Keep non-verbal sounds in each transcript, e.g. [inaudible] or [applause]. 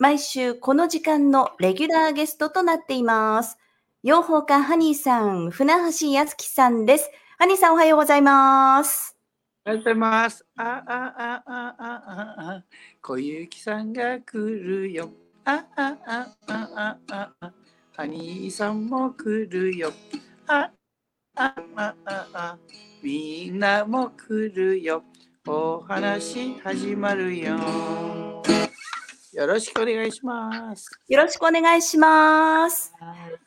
毎週この時間のレギュラーゲストとなっています。養蜂家ハニーさん、船橋康樹さんです。ハニーさんおはようございます。おはようございます。あ、あ、あ、あ、あ、あ、あ、小雪さんが来るよ。あ、あ、あ、あ、あ、あ、ハニーさんも来るよ。あ、あ、あ、あ、あ、みんなも来るよ。お話始まるよ。よろしくお願いします。よろしくお願いします。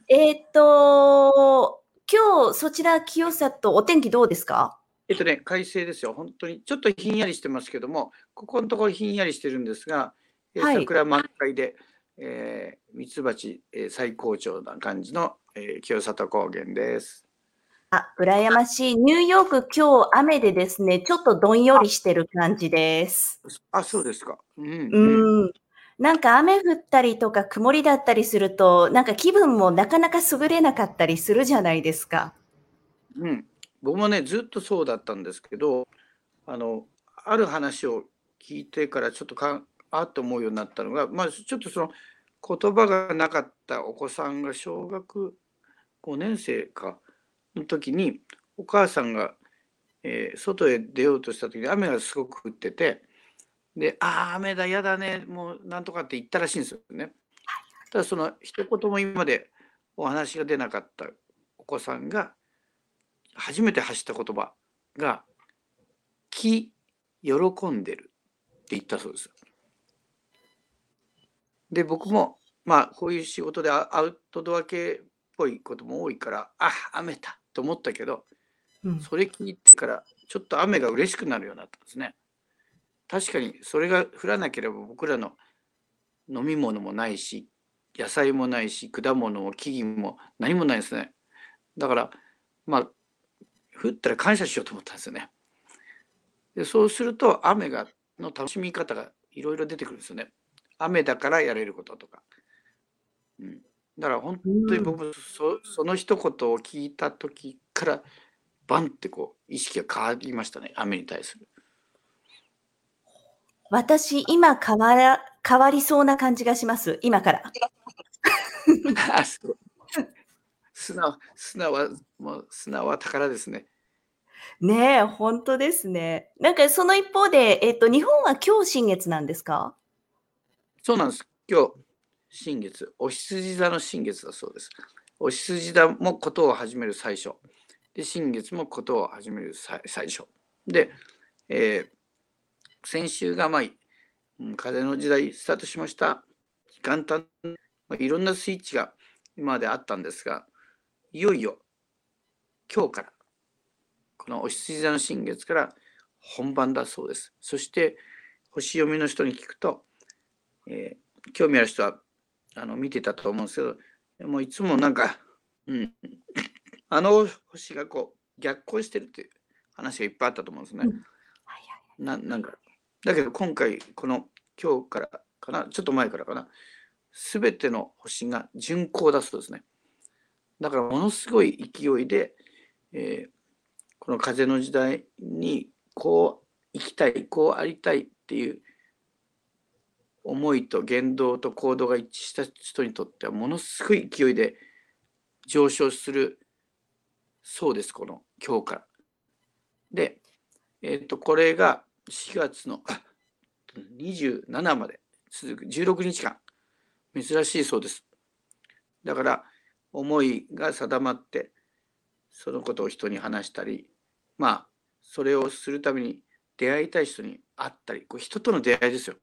えーっと、今日そちら清里お天気どうですか？えっとね、快晴ですよ。本当にちょっとひんやりしてますけども、ここのところひんやりしてるんですが、えーはい桜満開で、えー、ミツバチ、えー最高潮な感じの、えー清里高原です。あ、羨ましい。ニューヨーク今日雨でですね、ちょっとどんよりしてる感じです。あ、そうですか。うん、うん。なんか雨降ったりとか曇りだったりすると、なんか気分もなかなか優れなかったりするじゃないですか。うん。僕もね、ずっとそうだったんですけど、あの、ある話を聞いてからちょっとか、あっと思うようになったのが、まあ、ちょっとその言葉がなかったお子さんが小学5年生かの時に、お母さんが、えー外へ出ようとした時に雨がすごく降ってて、で、ああ、雨だ、やだね、もうなんとかって言ったらしいんですよね。ただその一言も今までお話が出なかったお子さんが、初めて発した言葉が「気喜んでる」って言ったそうです。で僕もまあこういう仕事でアアウトドア系っぽいことも多いからあ雨だと思ったけどうん。それ聞いてからちょっと雨が嬉しくなるようになったんですね。確かにそれが降らなければ僕らの飲み物もないし野菜もないし果物も木々も何もないですね。だからまあ降ったら感謝しようと思ったんですよね。でそうすると雨がの楽しみ方がいろいろ出てくるんですよね。雨だからやれることとか。うん、だから本当に僕そその一言を聞いた時からバンってこう意識が変わりましたね雨に対する。私、今変わら、変わりそうな感じがします。今から。[laughs] 砂砂はもう砂は宝ですね。ねえ、本当ですね。なんかその一方で、えっと、日本は今日新月なんですか？そうなんです。今日、新月、お羊座の新月だそうです。お羊座もことを始める最初。で、新月もことを始める最最初。で、えー先週が、まあ、うん風の時代スタートしました。元旦、まあ、いろんなスイッチが今まであったんですが、いよいよ今日から、このお羊座の新月から本番だそうです。そして、星読みの人に聞くと、えー興味ある人はあの見てたと思うんですけどでもいつもなんか、うん、[laughs] あの星がこう逆行してるっていう話がいっぱいあったと思うんですね。うんはいななんかだけど今回この今日からかなちょっと前からかな全ての星が巡行だそうですね。だからものすごい勢いで、えーこの風の時代にこう生きたいこうありたいっていう思いと言動と行動が一致した人にとってはものすごい勢いで上昇するそうですこの今日から。で、えっとこれが4月の27まで続く16日間珍しいそうです。だから思いが定まってそのことを人に話したりまあそれをするために出会いたい人に会ったりこう人との出会いですよ。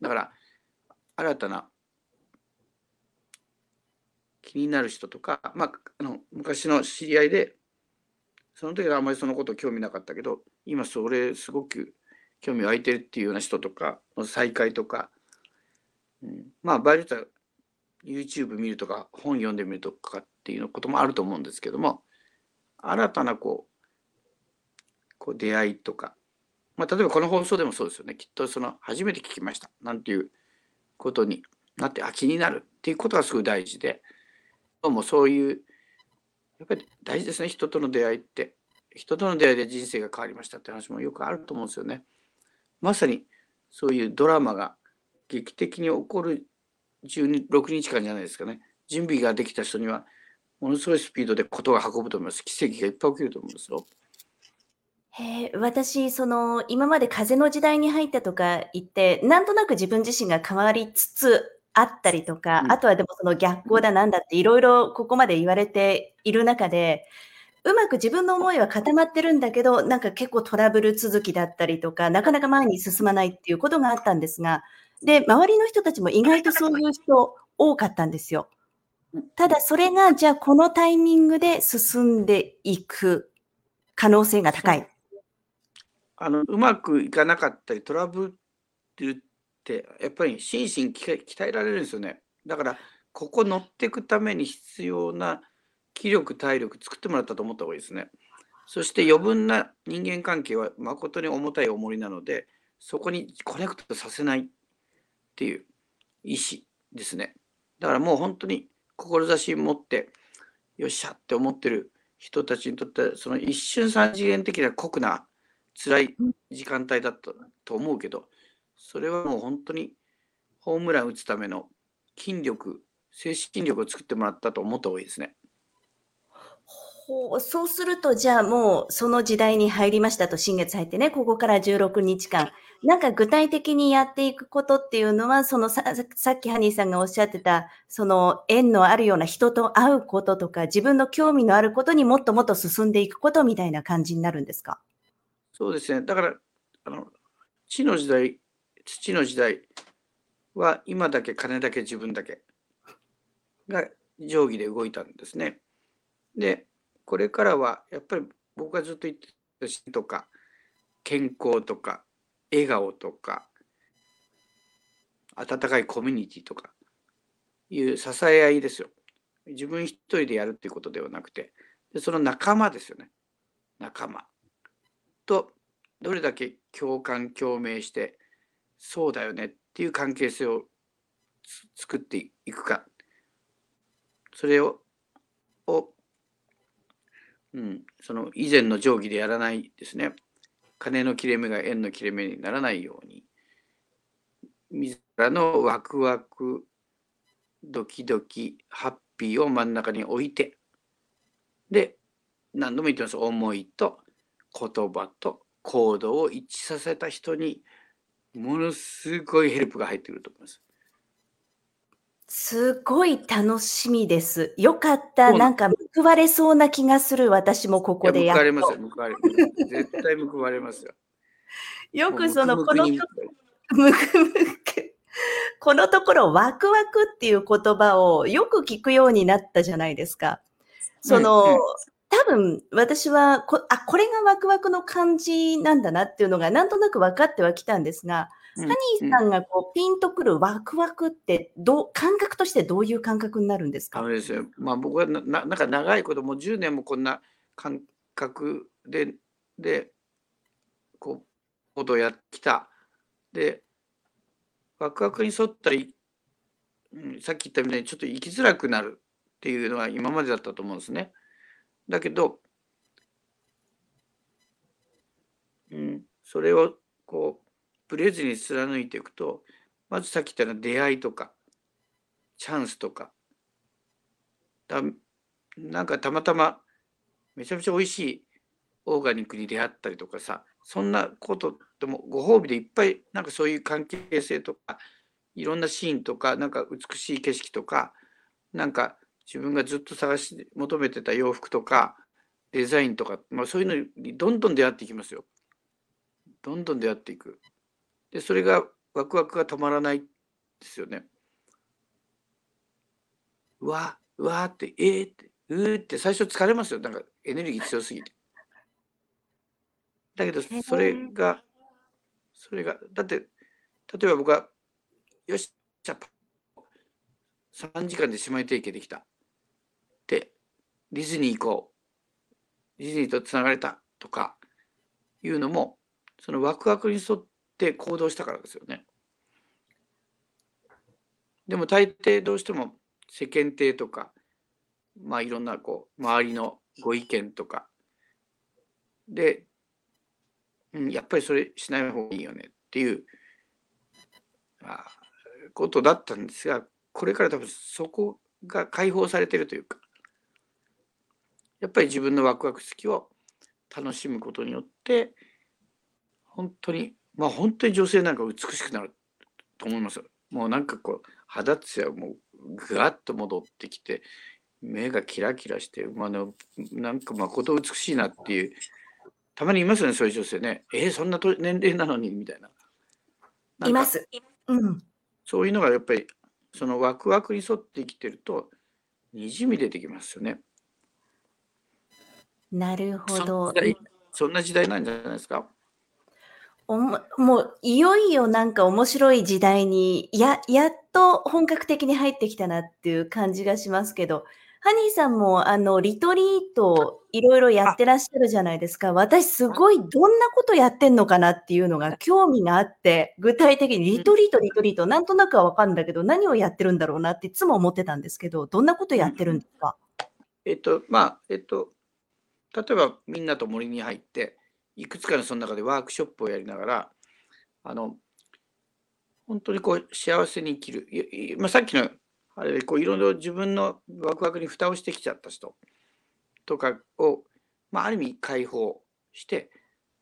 だから新たな気になる人とか、まあ、あの昔の知り合いでその時はあんまりそのこと興味なかったけど今それすごく興味湧いてるっていうような人とかの再会とか、うん、まあ場合によっては YouTube 見るとか本読んでみるとかっていうこともあると思うんですけども新たなこうこう出会いとか、まあ、例えばこの放送でもそうですよね。きっとその初めて聞きました。なんていうことになってあ気になるっていうことがすごい大事で。どうもそういうやっぱり大事ですね。人との出会いって。人との出会いで人生が変わりましたって話もよくあると思うんですよね。まさにそういうドラマが劇的に起こる16日間じゃないですかね。準備ができた人には、ものすごいスピードでことが運ぶと思います。奇跡がいっぱい起きると思うんですよ。へえ、私、その、今まで風の時代に入ったとか言って、なんとなく自分自身が変わりつつあったりとか、うん、あとはでもその逆光だなんだっていろいろここまで言われている中で、ううまく自分の思いは固まってるんだけど、なんか結構トラブル続きだったりとか、なかなか前に進まないっていうことがあったんですが、で、周りの人たちも意外とそういう人多かったんですよ。ただそれが、じゃあこのタイミングで進んでいく可能性が高い。あのうまくいかなかったりトラブルってやっぱり心身鍛えられるんですよねだからここ乗っていくために必要な気力体力作ってもらったと思った方がいいですね。そして余分な人間関係は誠に重たい重りなのでそこにコネクトさせないっていう意思ですね。だからもう本当に志持ってよっしゃって思ってる人たちにとってはその一瞬三次元的な酷な辛い時間帯だったと思うけど、それはもう本当にホームラン打つための筋力、精神力を作ってもらったと思った方がいいですね。ほうそうすると、じゃあもうその時代に入りましたと、新月入ってね、ここから16日間、なんか具体的にやっていくことっていうのは、そのささっきハニーさんがおっしゃってた、その縁のあるような人と会うこととか、自分の興味のあることにもっともっと進んでいくことみたいな感じになるんですか？そうですね。だから、あの、地の時代、土の時代は今だけ金だけ自分だけが定規で動いたんですね。で、これからはやっぱり僕がずっと言ってたしとか、健康とか、笑顔とか、温かいコミュニティとかいう支え合いですよ。自分一人でやるっていうことではなくて、でその仲間ですよね。仲間。とどれだけ共感共鳴してそうだよねっていう関係性を作っていくかそれをを、うん、その以前の定規でやらないですね。金の切れ目が円の切れ目にならないように。自らのワクワクドキドキハッピーを真ん中に置いて。で何度も言ってます。思いと言葉と行動を一致させた人にものすごいヘルプが入ってくると思います。すごい楽しみです。よかった。なんか報われそうな気がする。私もここでやっ報われますよ。報われます。絶対報われますよ。[laughs] よくその、この、むくむく。このところ、ワクワクっていう言葉をよく聞くようになったじゃないですか。その、うんうん多分私はこ、あ、これがワクワクの感じなんだなっていうのがなんとなく分かってはきたんですが、うん、ハニーさんがこうピンとくるワクワクってどう、感覚としてどういう感覚になるんですか？あですよ。まあ僕はななんか長いこともう10年もこんな感覚で、で、こう、ことをやってきた。で、ワクワクに沿ったり、うん、さっき言ったみたいにちょっと生きづらくなるっていうのは今までだったと思うんですね。だけど、うん、それをこうブレずに貫いていくとまずさっき言ったような出会いとかチャンスとかだなんかたまたまめちゃめちゃ美味しいオーガニックに出会ったりとかさそんなことでもご褒美でいっぱいなんかそういう関係性とかいろんなシーンとかなんか美しい景色とかなんか自分がずっと探し求めてた洋服とかデザインとか、まあ、そういうのにどんどん出会っていきますよ。どんどん出会っていく。でそれがワクワクが止まらないですよね。うわうわってえー、ってうーって最初疲れますよなんかエネルギー強すぎて。だけどそれがそれがだって例えば僕はよしじゃあ3時間で姉妹提携できた。で、ディズニー行こう。ディズニーとつながれたとかいうのも、そのワクワクに沿って行動したからですよね。でも大抵どうしても世間体とか、まあいろんなこう周りのご意見とかで、うん、やっぱりそれしない方がいいよねっていう、あ、ことだったんですがこれから多分そこが解放されてるというかやっぱり自分のワクワク好きを楽しむことによって本当にまあ本当に女性なんか美しくなると思いますもうなんかこう肌つやもぐわっと戻ってきて目がキラキラして、まあの、なんか誠美しいなっていうたまにいますよねそういう女性ねえー、そんな年齢なのにみたいないます、うん、そういうのがやっぱりそのワクワクに沿って生きてるとにじみ出てきますよね。なるほど。そんな時代なんじゃないですか。おももういよいよなんか面白い時代にややっと本格的に入ってきたなっていう感じがしますけど、ハニーさんもあのリトリートいろいろやってらっしゃるじゃないですか。私すごいどんなことやってんのかなっていうのが興味があって、具体的にリトリート、リトリート、なんとなくはわかるんだけど、何をやってるんだろうなっていつも思ってたんですけど、どんなことやってるんですか？えっと、まあ、えっと、例えばみんなと森に入って、いくつかのその中でワークショップをやりながら、あの、本当にこう幸せに生きる。まあ、さっきのあれでこういろいろ自分のワクワクに蓋をしてきちゃった人とかを、まあ、ある意味解放して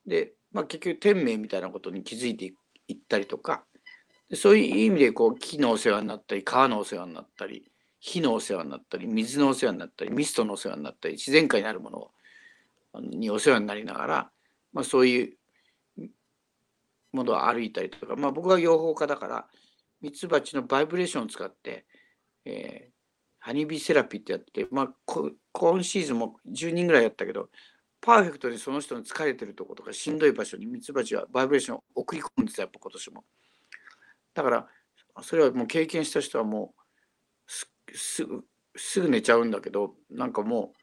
で、まあ、結局天命みたいなことに気づいていったりとかそういう意味でこう木のお世話になったり川のお世話になったり火のお世話になったり水のお世話になったりミストのお世話になったり自然界にあるものにお世話になりながら、まあ、そういうものを歩いたりとか、まあ、僕は養蜂家だからミツバチのバイブレーションを使ってえー、ハニービーセラピーってやって、まあ、今シーズンも10人ぐらいやったけど、パーフェクトにその人の疲れてるとことかしんどい場所にミツバチはバイブレーションを送り込むんですよ、やっぱ今年も。だから、それはもう経験した人はもうすぐすぐ寝ちゃうんだけど、なんかもう、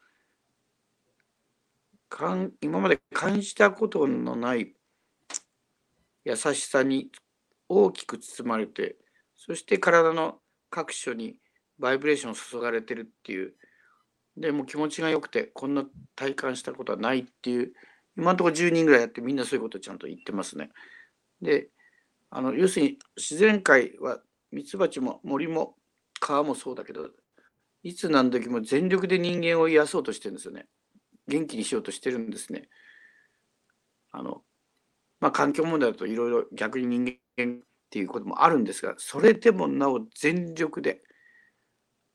かん今まで感じたことのない優しさに大きく包まれて、そして体の各所にバイブレーションを注がれてるっていうでも気持ちが良くてこんな体感したことはないっていう今のところ10人ぐらいやってみんなそういうことちゃんと言ってますね。であの要するに自然界はミツバチも森も川もそうだけどいつ何時も全力で人間を癒そうとしてるんですよね。元気にしようとしてるんですね。あのまあ環境問題だといろいろ逆に人間っていうこともあるんですがそれでもなお全力で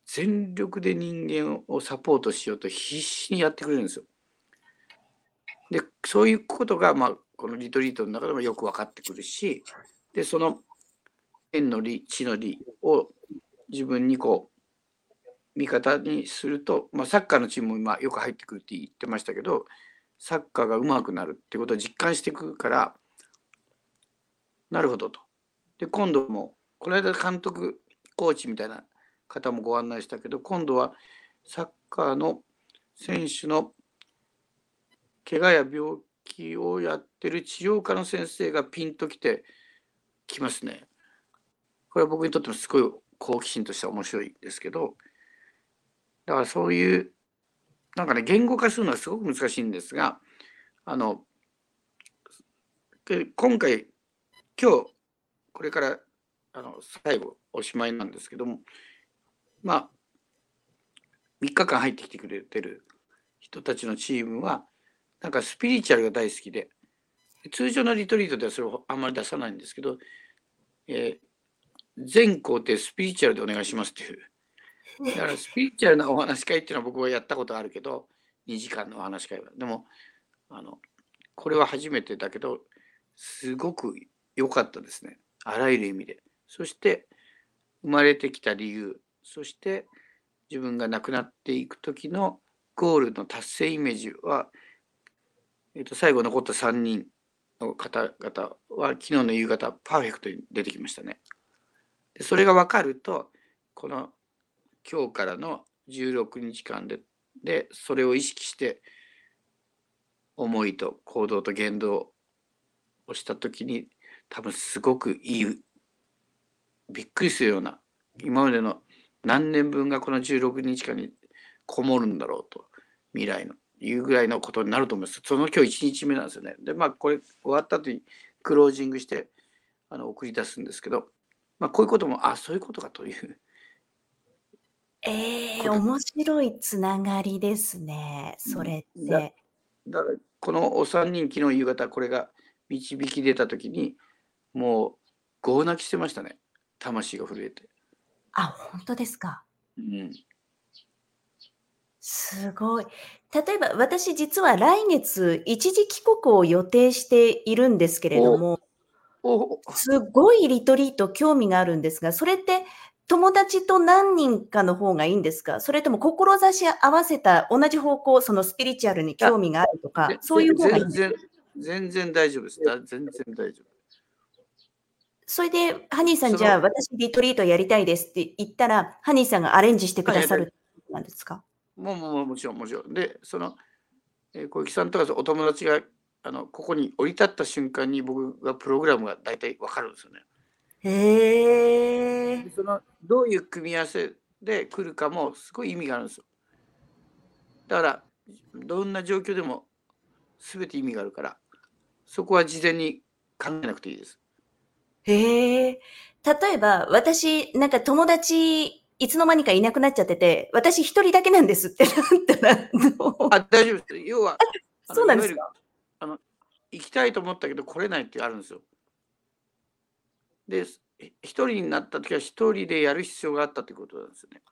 全力で人間をサポートしようと必死にやってくれるんですよ。でそういうことが、まあ、このリトリートの中でもよく分かってくるしでその縁の利地の利を自分にこうう味方にすると、まあ、サッカーのチームも今よく入ってくるって言ってましたけどサッカーがうまくなるってことを実感していくからなるほどと。で今度もこの間監督コーチみたいな方もご案内したけど今度はサッカーの選手の怪我や病気をやってる治療科の先生がピンときてきますね。これは僕にとってもすごい好奇心としては面白いですけどだからそういうなんかね言語化するのはすごく難しいんですがあの今回今日これからあの最後おしまいなんですけどもまあ3日間入ってきてくれてる人たちのチームはなんかスピリチュアルが大好きで通常のリトリートではそれをあんまり出さないんですけど、えー、全工程スピリチュアルでお願いしますっていうだからスピリチュアルなお話し会っていうのは僕はやったことあるけど2時間のお話し会はでもあのこれは初めてだけどすごく良かったですねあらゆる意味で。そして生まれてきた理由、そして自分が亡くなっていく時のゴールの達成イメージは、えー、と最後残った3人の方々は昨日の夕方パーフェクトに出てきましたね。でそれが分かるとこの今日からの16日間ででそれを意識して思いと行動と言動をした時に多分すごくいいびっくりするような今までの何年分がこの16日間にこもるんだろうと未来のいうぐらいのことになると思います。その今日1日目なんですよね。でまあこれ終わった後にクロージングしてあの送り出すんですけど、まあ、こういうこともあそういうことかというええ、こと面白いつながりですね、それっだて。だから、このお三人、昨日夕方、これが導き出た時に、もう、号泣きしてましたね。魂が震えて。あ、ほんとですか。うん。すごい。例えば、私実は来月、一時帰国を予定しているんですけれどおもおお。すごいリトリート興味があるんですが、それって友達と何人かの方がいいんですか？それとも志合わせた同じ方向、そのスピリチュアルにあ、興味があるとか、ぜそういう方がいい全んですか？然全然大丈夫です。だ全然大丈夫。それで、ハニーさん、そじゃあ、の私リトリートやりたいですって言ったら、ハニーさんがアレンジしてく。ださるなんですか？もうもうもちろんもちろん。で、その、え、小雪さんとかお友達が、あの、ここに降り立った瞬間に、僕がプログラムが大体分かるんですよね。へえ。で、その、どういう組み合わせで来るかもすごい意味があるんですよ。だから、どんな状況でも全て意味があるから、そこは事前に考えなくていいです。へえ。例えば、私、なんか友達、いつの間にかいなくなっちゃってて、私一人だけなんですってなったらあ、大丈夫です。要は、そうないんですか？あの、行きたいと思ったけど来れないってあるんですよ。で、一人になった時は一人でやる必要があったっていうことなんですよね。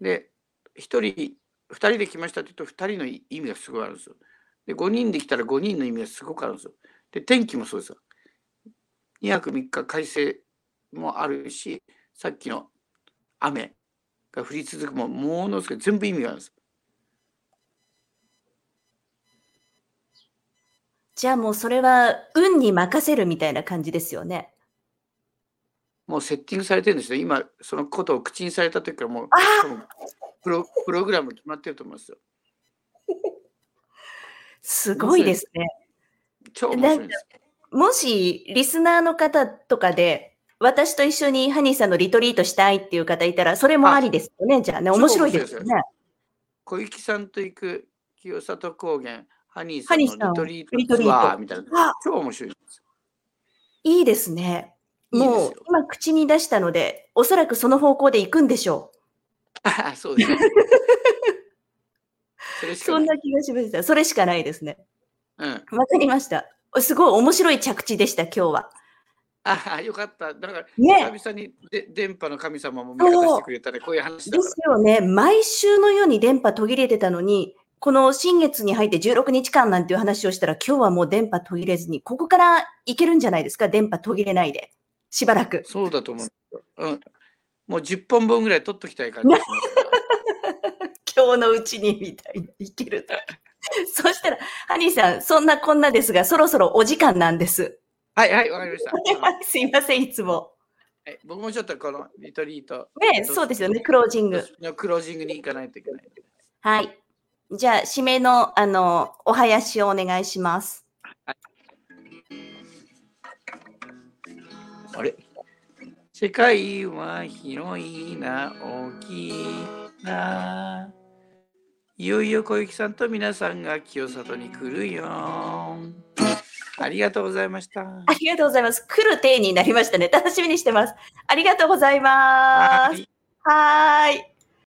で、一人、二人で来ましたって言うと、二人の意味がすごいあるんですよ。で、五人で来たら五人の意味がすごくあるんですよ。で、天気もそうですよ。2泊3日快晴もあるし、さっきの雨が降り続くも、ものすごい全部意味があるんです。じゃあ、もうそれは運に任せるみたいな感じですよね。もうセッティングされてるんですよ。今、そのことを口にされた時からもう、プロプログラム決まってると思いますよ。すごいです。ね。超面白いです。もしリスナーの方とかで、私と一緒にハニーさんのリトリートしたいっていう方いたら、それもああ、りですよね、じゃあね。面超白いですよね。小雪さんと行く清里高原、ハニーハさんのリトリートツアート。みたいな、あ、超面白いです。いいですね。もうよ。今口に出したので、おそらくその方向で行くんでしょう。あ [laughs] そうですね。[laughs] そ。そんな気がしました。それしかないですね。うん。わかりました。すごい面白い着地でした、今日は。あよかった。だから、ね。久々にで電波の神様も味方して。くれたね。こういう話だで。すよね。毎週のように電波途切れてたのに、この新月に入って16日間なんていう話をしたら、今日はもう電波途切れずに、ここからいけるんじゃないですか、電波途切れないで。しばらく。そうだと思う。うん。もう10本分ぐらい取っときたい感じ。[laughs] 今日のうちにみたいにいけると。[laughs] そしたら、ハニーさん、そんなこんなですが、そろそろお時間なんです。はいはい、わかりました。[laughs] すいません、いつも。はい、僕もちょっとこのリトリートね、とそうですよね、クロージング。のクロージングに行かないといけない。はい。じゃあ、締めの、あの、お囃子をお願いします。あれ？世界は広いな、大きいな。いよいよ小雪さんと皆さんが清里に来るよ。ありがとうございました。ありがとうございます。来る体になりましたね。楽しみにしてます。ありがとうございます。はい。はーい。